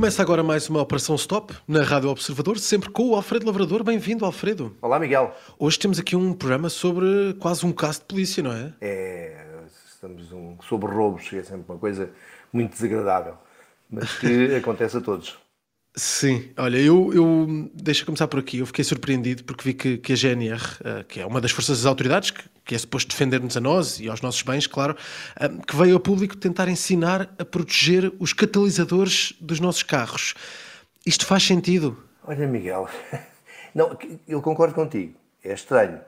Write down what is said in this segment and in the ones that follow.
Começa agora mais uma Operação Stop na Rádio Observador, sempre com o Alfredo Lavrador. Bem-vindo, Alfredo. Olá, Miguel. Hoje temos aqui um programa sobre quase um caso de polícia, não é? É, estamos um, sobre roubos, que é sempre uma coisa muito desagradável, mas que acontece a todos. Sim, olha, eu, eu deixa começar por aqui. Eu fiquei surpreendido porque vi que, que a GNR, uh, que é uma das forças das autoridades, que, que é suposto defender-nos a nós e aos nossos bens, claro, uh, que veio ao público tentar ensinar a proteger os catalisadores dos nossos carros. Isto faz sentido? Olha, Miguel, não, eu concordo contigo. É estranho.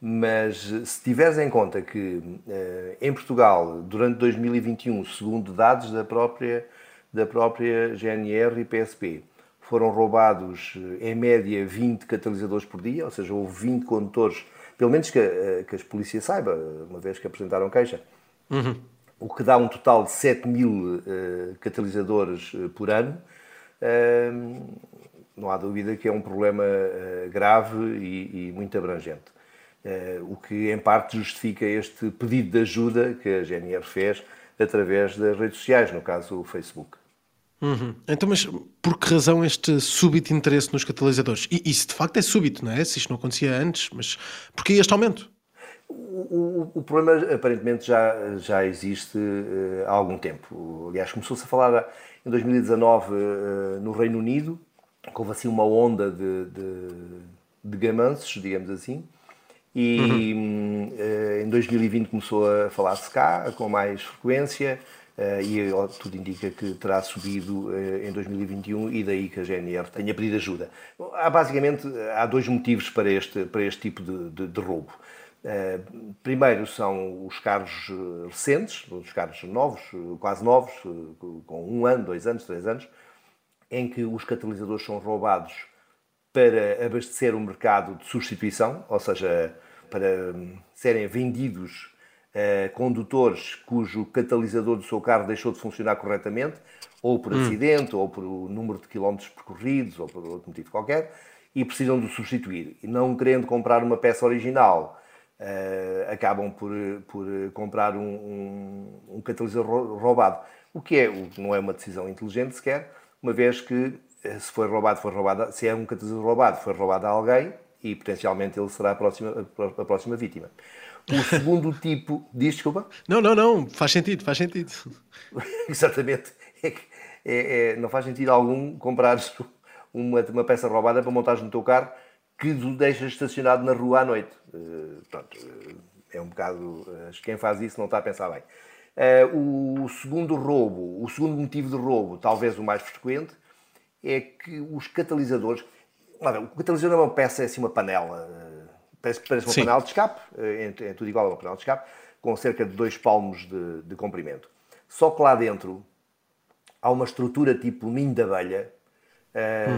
Mas se tiveres em conta que uh, em Portugal, durante 2021, segundo dados da própria da própria GNR e PSP. Foram roubados, eh, em média, 20 catalisadores por dia, ou seja, houve 20 condutores, pelo menos que, eh, que as polícias saibam, uma vez que apresentaram queixa, uhum. o que dá um total de 7 mil uh, catalisadores por ano. Uh, não há dúvida que é um problema uh, grave e, e, muito abrangente. o que, em parte, justifica este pedido de ajuda que a GNR fez através das redes sociais, no caso o Facebook. Uhum. Então, mas por que razão este súbito interesse nos catalisadores? E isso de facto é súbito, não é? Se isto não acontecia antes, mas porquê este aumento? O, o, o problema aparentemente já, já existe uh, há algum tempo. Aliás, começou-se a falar em 2019 uh, eh, no Reino Unido, que houve assim uma onda de, de, de gamanços, digamos assim, e uhum. uh, em 2020 começou a falar-se cá com mais frequência. Uh, e tudo indica que terá subido uh, em 2021 e daí que a GNR tenha pedido ajuda. Há basicamente há dois motivos para este, para este tipo de, de, de roubo. Primeiro são os carros recentes, os carros novos, quase novos, com um ano, dois anos, três anos, em que os catalisadores são roubados para abastecer o mercado de substituição, ou seja, para hum, serem vendidos uh, condutores cujo catalisador do seu carro deixou de funcionar corretamente, ou por hum. acidente, ou por número de quilómetros percorridos, ou por outro motivo qualquer, e precisam de substituir. E não querendo comprar uma peça original, uh, acabam por, por comprar um, um, um catalisador roubado. O que é, não é uma decisão inteligente sequer, uma vez que eh, se foi roubado, foi roubado, se é um catalisador roubado, foi roubado a alguém e potencialmente ele será a próxima, a próxima vítima. O segundo tipo. Diz, desculpa? Não, não, não. Faz sentido, faz sentido. Exatamente. É que, é, é, não faz sentido algum comprares uma, uma peça roubada para montares no teu carro que o deixas estacionado na rua à noite. Uh, pronto, uh, é um bocado. Uh, quem faz isso não está a pensar bem. o segundo roubo, o segundo motivo de roubo, talvez o mais frequente, é que os catalisadores. o catalisador é uma peça, é assim, uma panela parece, parece uma Sim. panela de escape, é, é, tudo igual a uma panela de escape, com cerca de dois palmos de, de comprimento. Só que lá dentro há uma estrutura tipo ninho de abelha,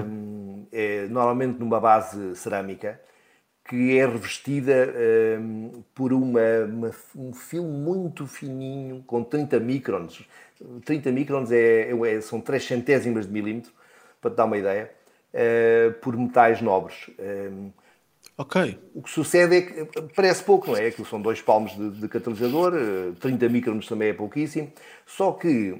hum. é, normalmente numa base cerâmica, que é revestida um, por uma, uma, um fio muito fininho, com 30 microns. 30 microns é, é, são 3 centésimas de milímetro, para te dar uma ideia, uh, por metais nobres. Um, Ok. O que sucede é que parece pouco, não é? Aquilo são dois palmos de, de catalisador, 30 eh, microns também é pouquíssimo. Só que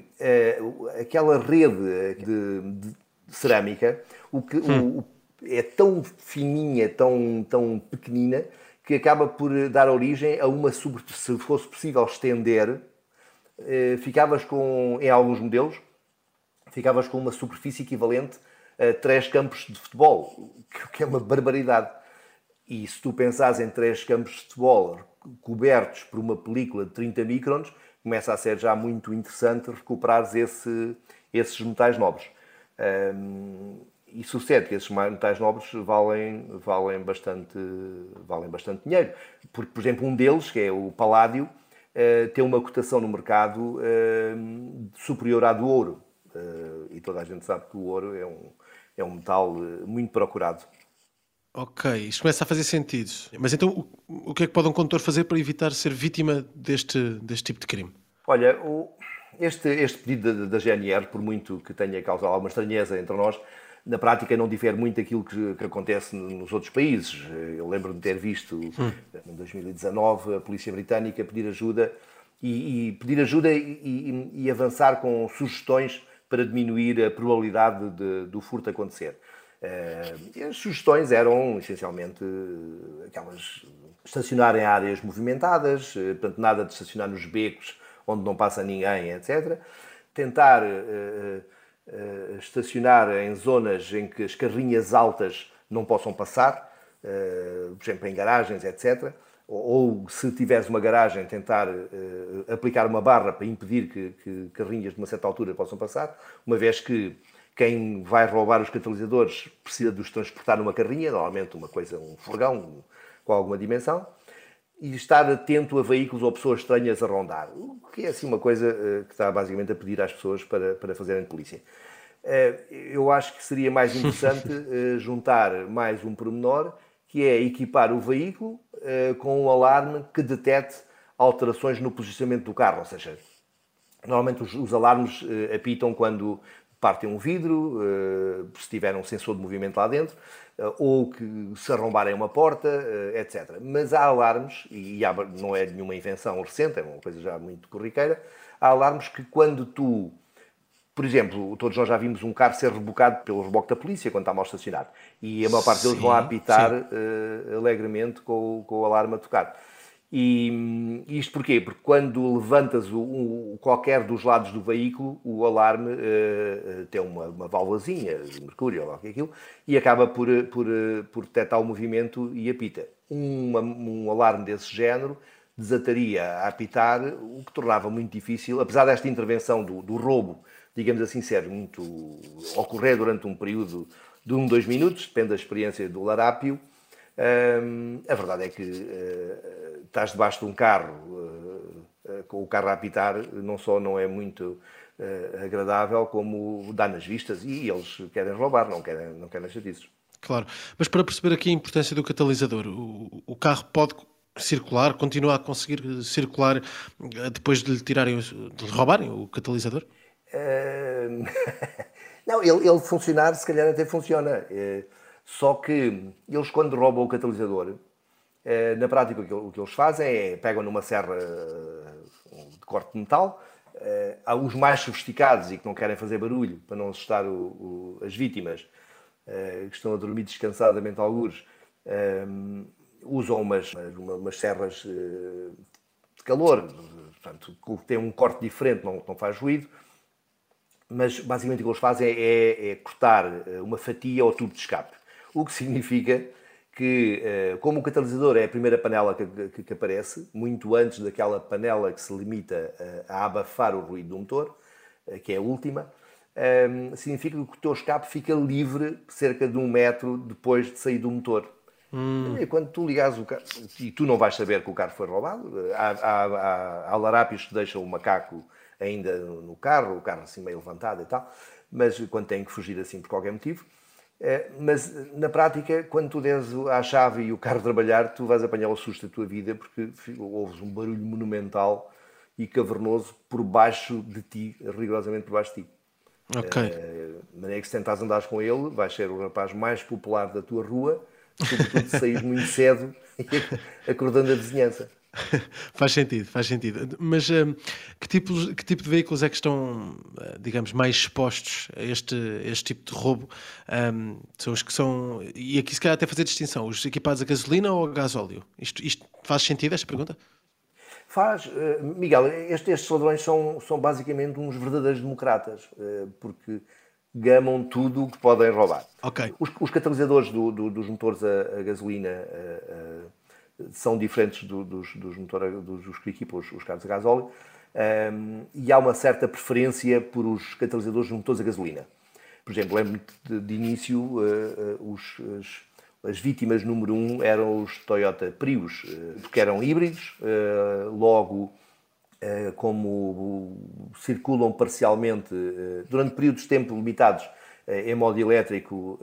aquela rede de, de cerâmica o que, hum. o, é tão fininha, tão, tão pequenina, que acaba por dar origem a uma, se fosse possível estender, eh, ficavas com, em alguns modelos, ficavas com uma superfície equivalente a três campos de futebol, que é uma barbaridade. E se tu pensares em três campos de futebol cobertos por uma película de 30 microns, começa a ser já muito interessante recuperares esse, esses metais nobres. E sucede que esses metais nobres valem, valem, bastante, valem bastante dinheiro. Porque, por exemplo, um deles, que é o paládio, uh, tem uma cotação no mercado superior à do ouro. Toda a gente sabe que o ouro é um, é um metal muito procurado. Ok, isto começa a fazer sentido. Mas então, o, o que é que pode um condutor fazer para evitar ser vítima deste, deste tipo de crime? Olha, o, este, este pedido da, da, GNR, por muito que tenha causado alguma estranheza entre nós, na prática não difere muito daquilo que, que acontece nos outros países. Eu lembro-me de ter visto, hum. em 2019, a polícia britânica pedir ajuda e, e pedir ajuda e, e, e avançar com sugestões para diminuir a probabilidade de, do furto acontecer. Uh, as sugestões eram essencialmente aquelas estacionar em áreas movimentadas, portanto, nada de estacionar nos becos onde não passa ninguém, etc. Tentar uh, uh, estacionar em zonas em que as carrinhas altas não possam passar, por exemplo, em garagens, etc. Ou, ou, se tiveres uma garagem, tentar aplicar uma barra para impedir que, que carrinhas de uma certa altura possam passar, uma vez que quem vai roubar os catalisadores precisa de os transportar numa carrinha, normalmente uma coisa, um furgão com alguma dimensão e estar atento a veículos ou pessoas estranhas a rondar, o que é assim uma coisa uh, que está basicamente a pedir às pessoas para, para fazerem polícia. Uh, eu acho que seria mais interessante uh, juntar mais um pormenor, que é equipar o veículo com um alarme que detecte alterações no posicionamento do carro, ou seja, normalmente os, os alarmes apitam quando partem um vidro, se tiver um sensor de movimento lá dentro, eh, ou que se arrombarem uma porta, eh, etc. Mas há alarmes, e há, não é nenhuma invenção recente, é uma coisa já muito corriqueira, há alarmes que quando tu, por exemplo, todos nós já vimos um carro ser rebocado pelo reboque da polícia quando está mal estacionado, e a maior parte deles sim, vão a apitar uh, alegremente com, com o alarme a tocar. E isto porquê? Porque quando levantas o, o, qualquer dos lados do veículo, o alarme uh, tem uma, uma válvulazinha de mercúrio ou aquilo, e acaba por, por, por detectar o movimento e apita. Uma, um alarme desse género desataria a apitar, o que tornava muito difícil, apesar desta intervenção do, do roubo, digamos assim, ser muito ocorrer durante um período de um, dois minutos, depende da experiência do larápio, a verdade é que uh, estás debaixo de um carro uh, uh, com o carro a apitar, não só não é muito agradável, como dá nas vistas e eles querem roubar, não querem, não querem chatices. Claro, mas para perceber aqui a importância do catalisador, o, o carro pode circular, continuar a conseguir circular depois de lhe tirarem, de lhe roubarem o catalisador? não, ele, ele funcionar, se calhar até funciona. Só que eles, quando roubam o catalisador, eh, na prática o que eles fazem é pegam numa serra eh, de corte de metal, há os mais sofisticados e que não querem fazer barulho para não assustar o, o, as vítimas, que estão a dormir descansadamente alguns, usam umas, umas serras de calor, portanto, tem um corte diferente, não, não faz ruído, mas basicamente o que eles fazem é, é cortar uma fatia ao tubo de escape. O que significa que, eh, como o catalisador é a primeira panela que, que, que aparece, muito antes daquela panela que se limita a, a abafar o ruído do motor, eh, que é a última, um, ehm, significa que o teu escape fica livre cerca de um metro depois de sair do motor. Hum. E quando tu ligas o carro, e tu não vais saber que o carro foi roubado, eh, há, há, há, há larápios que deixam o macaco ainda no carro, o carro assim meio levantado e tal, mas quando tem que fugir assim por qualquer motivo, é, mas na prática, quando tu des a chave e o carro trabalhar, tu vais apanhar o susto da tua vida porque ouves um barulho monumental e cavernoso por baixo de ti, rigorosamente por baixo de ti. Ok. É, de maneira que se tentares andar com ele, vais ser o rapaz mais popular da tua rua, sobretudo se saís muito cedo acordando a vizinhança. faz sentido, faz sentido. Mas um, que, tipo, que tipo de veículos é que estão, eh, digamos, mais expostos a este, este tipo de roubo? Um, são os que são. E aqui se calhar até fazer distinção: os equipados a gasolina ou a gasóleo? Isto, isto faz sentido esta pergunta? Faz. Uh, Miguel, estes, estes ladrões são, são basicamente uns verdadeiros democratas, uh, porque gamam tudo o que podem roubar. Okay. Os, os catalisadores do, do, dos motores a, a gasolina. Uh, são diferentes do, dos, dos, motor, dos, dos equipam os, os carros a gasóleo um, e há uma certa preferência por os catalisadores de motores a gasolina. Por exemplo, lembro-me de, de, início, uh, uh, os, as, as, vítimas número um eram os Toyota Prius, uh, porque eram híbridos, logo como circulam parcialmente durante períodos de tempo limitados em modo elétrico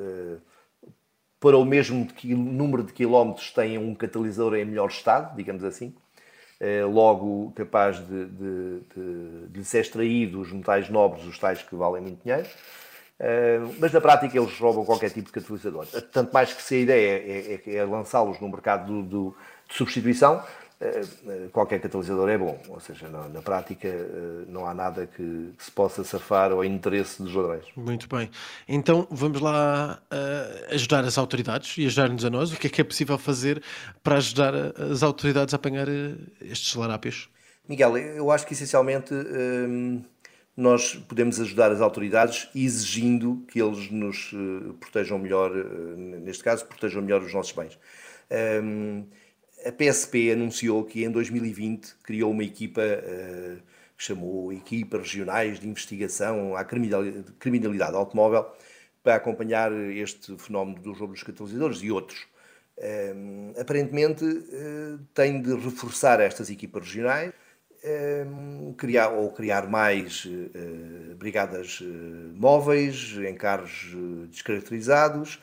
para o mesmo número de quilómetros têm um catalisador em melhor estado, digamos assim, eh, logo capaz de, de, de, de ser extraído os metais nobres, os tais que valem muito dinheiro. Eh, mas na prática eles roubam qualquer tipo de catalisador. Tanto mais que se a ideia é, é, é lançá-los no mercado do, do, de substituição, qualquer catalisador é bom, ou seja, na, na prática eh, não há nada que, se possa safar ao interesse dos ladrões. Muito bem. Então vamos lá uh, ajudar as autoridades e ajudar-nos a nós. O que é que é possível fazer para ajudar as autoridades a apanhar estes larápios? Miguel, eu acho que essencialmente nós podemos ajudar as autoridades exigindo que eles nos protejam melhor, neste caso, protejam melhor os nossos bens a PSP anunciou que em 2020 criou uma equipa uh, que chamou Equipas Regionais de Investigação à Criminalidade Automóvel para acompanhar este fenómeno dos roubos dos catalisadores e outros. Eh, aparentemente uh, tem de reforçar estas equipas regionais criar, ou criar mais brigadas móveis em carros descaracterizados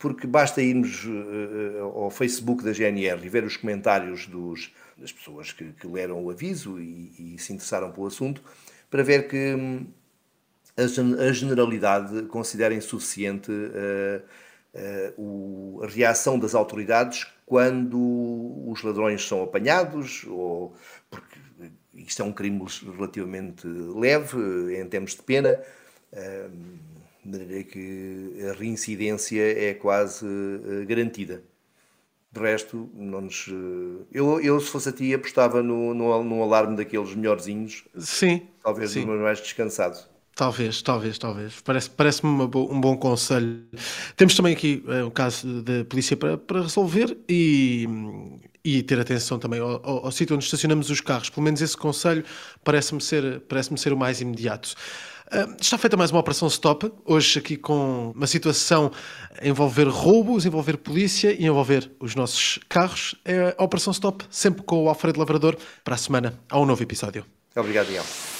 porque basta irmos eh, eh, ao Facebook da GNR e ver os comentários dos, das pessoas que, que leram o aviso e, e, se interessaram pelo assunto, para ver que hum, a, generalidade considera insuficiente uh, uh, a reação das autoridades quando os ladrões são apanhados, ou porque isto é um crime relativamente leve em termos de pena. De maneira que a reincidência é quase uh, garantida. De resto, não nos, uh, eu, eu, se fosse a ti, apostava no, no, no alarme daqueles melhorzinhos. Sim. Talvez sim. mais descansado. Talvez, talvez, talvez. Parece-me parece um bom conselho. Temos também aqui uh, um caso da polícia para, para resolver e, e ter atenção também ao, ao, ao, sítio onde estacionamos os carros. Pelo menos esse conselho parece-me ser, parece ser o mais imediato. Está feita mais uma operação stop, hoje aqui com uma situação a envolver roubos, envolver polícia e envolver os nossos carros. É a operação stop, sempre com o Alfredo Lavrador. Para a semana, há um novo episódio. Obrigado, Ian.